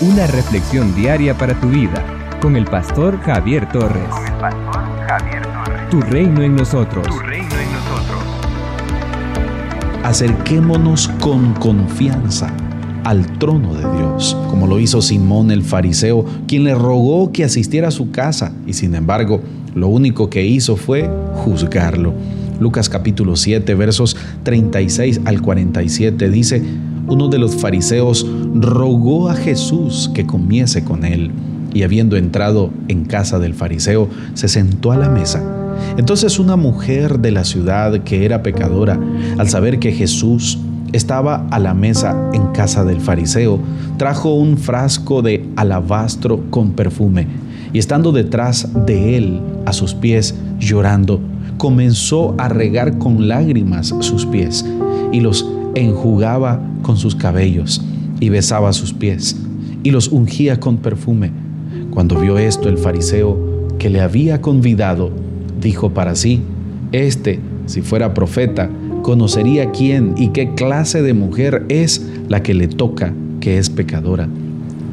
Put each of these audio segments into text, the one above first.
una reflexión diaria para tu vida con el pastor Javier Torres. Con el pastor Javier Torres. Tu reino en nosotros. Tu reino en nosotros. Acerquémonos con confianza al trono de Dios, como lo hizo Simón el fariseo, quien le rogó que asistiera a su casa y sin embargo lo único que hizo fue juzgarlo. Lucas capítulo 7 versos 36 al 47 dice, uno de los fariseos rogó a Jesús que comiese con él y habiendo entrado en casa del fariseo, se sentó a la mesa. Entonces una mujer de la ciudad que era pecadora, al saber que Jesús estaba a la mesa en casa del fariseo, trajo un frasco de alabastro con perfume y estando detrás de él a sus pies llorando, comenzó a regar con lágrimas sus pies y los enjugaba con sus cabellos y besaba sus pies y los ungía con perfume. Cuando vio esto el fariseo que le había convidado, dijo para sí, este, si fuera profeta, conocería quién y qué clase de mujer es la que le toca que es pecadora.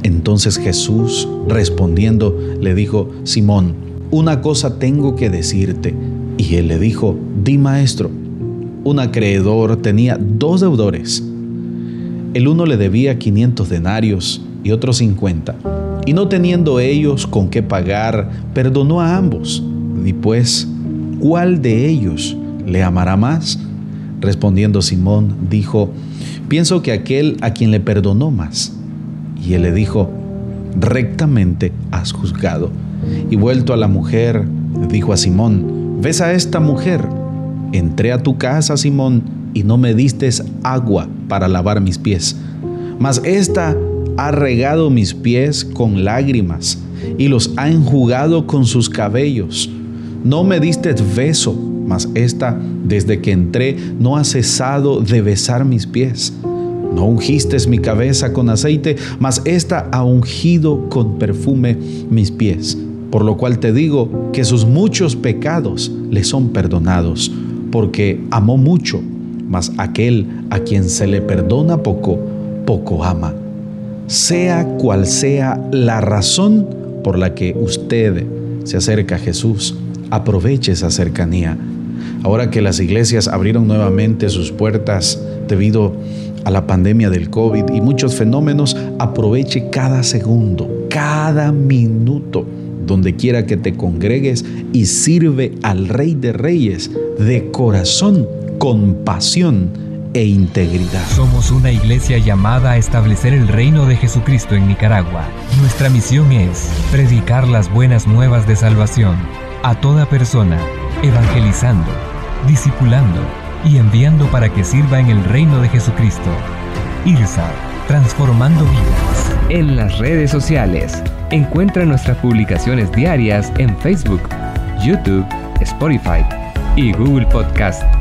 Entonces Jesús, respondiendo, le dijo, Simón, una cosa tengo que decirte. Y él le dijo, di maestro. Un acreedor tenía dos deudores. El uno le debía 500 denarios y otro 50. Y no teniendo ellos con qué pagar, perdonó a ambos. Y pues, ¿cuál de ellos le amará más? Respondiendo Simón, dijo, pienso que aquel a quien le perdonó más. Y él le dijo, rectamente has juzgado. Y vuelto a la mujer, dijo a Simón, ¿ves a esta mujer? Entré a tu casa, Simón, y no me diste agua para lavar mis pies. Mas esta ha regado mis pies con lágrimas y los ha enjugado con sus cabellos. No me diste beso mas esta, desde que entré, no ha cesado de besar mis pies. No ungiste mi cabeza con aceite, mas esta ha ungido con perfume mis pies. Por lo cual te digo que sus muchos pecados le son perdonados, porque amó mucho, mas aquel a quien se le perdona poco, poco ama. Sea cual sea la razón por la que usted se acerca a Jesús, aproveche esa cercanía Ahora que las iglesias abrieron nuevamente sus puertas debido a la pandemia del COVID y muchos fenómenos, aproveche cada segundo, cada minuto, donde quiera que te congregues y sirve al Rey de Reyes de corazón, con pasión e integridad. Somos una iglesia llamada a establecer el reino de Jesucristo en Nicaragua. Nuestra misión es predicar las buenas nuevas de salvación a toda persona, evangelizando discipulando y enviando para que sirva en el reino de Jesucristo. IRSA, transformando vidas. En las redes sociales, encuentra nuestras publicaciones diarias en Facebook, YouTube, Spotify y Google Podcast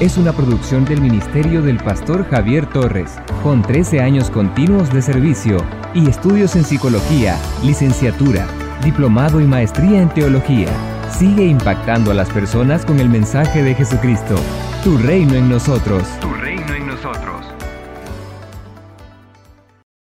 es una producción del Ministerio del Pastor Javier Torres, con 13 años continuos de servicio y estudios en psicología, licenciatura, diplomado y maestría en teología. Sigue impactando a las personas con el mensaje de Jesucristo. Tu reino en nosotros.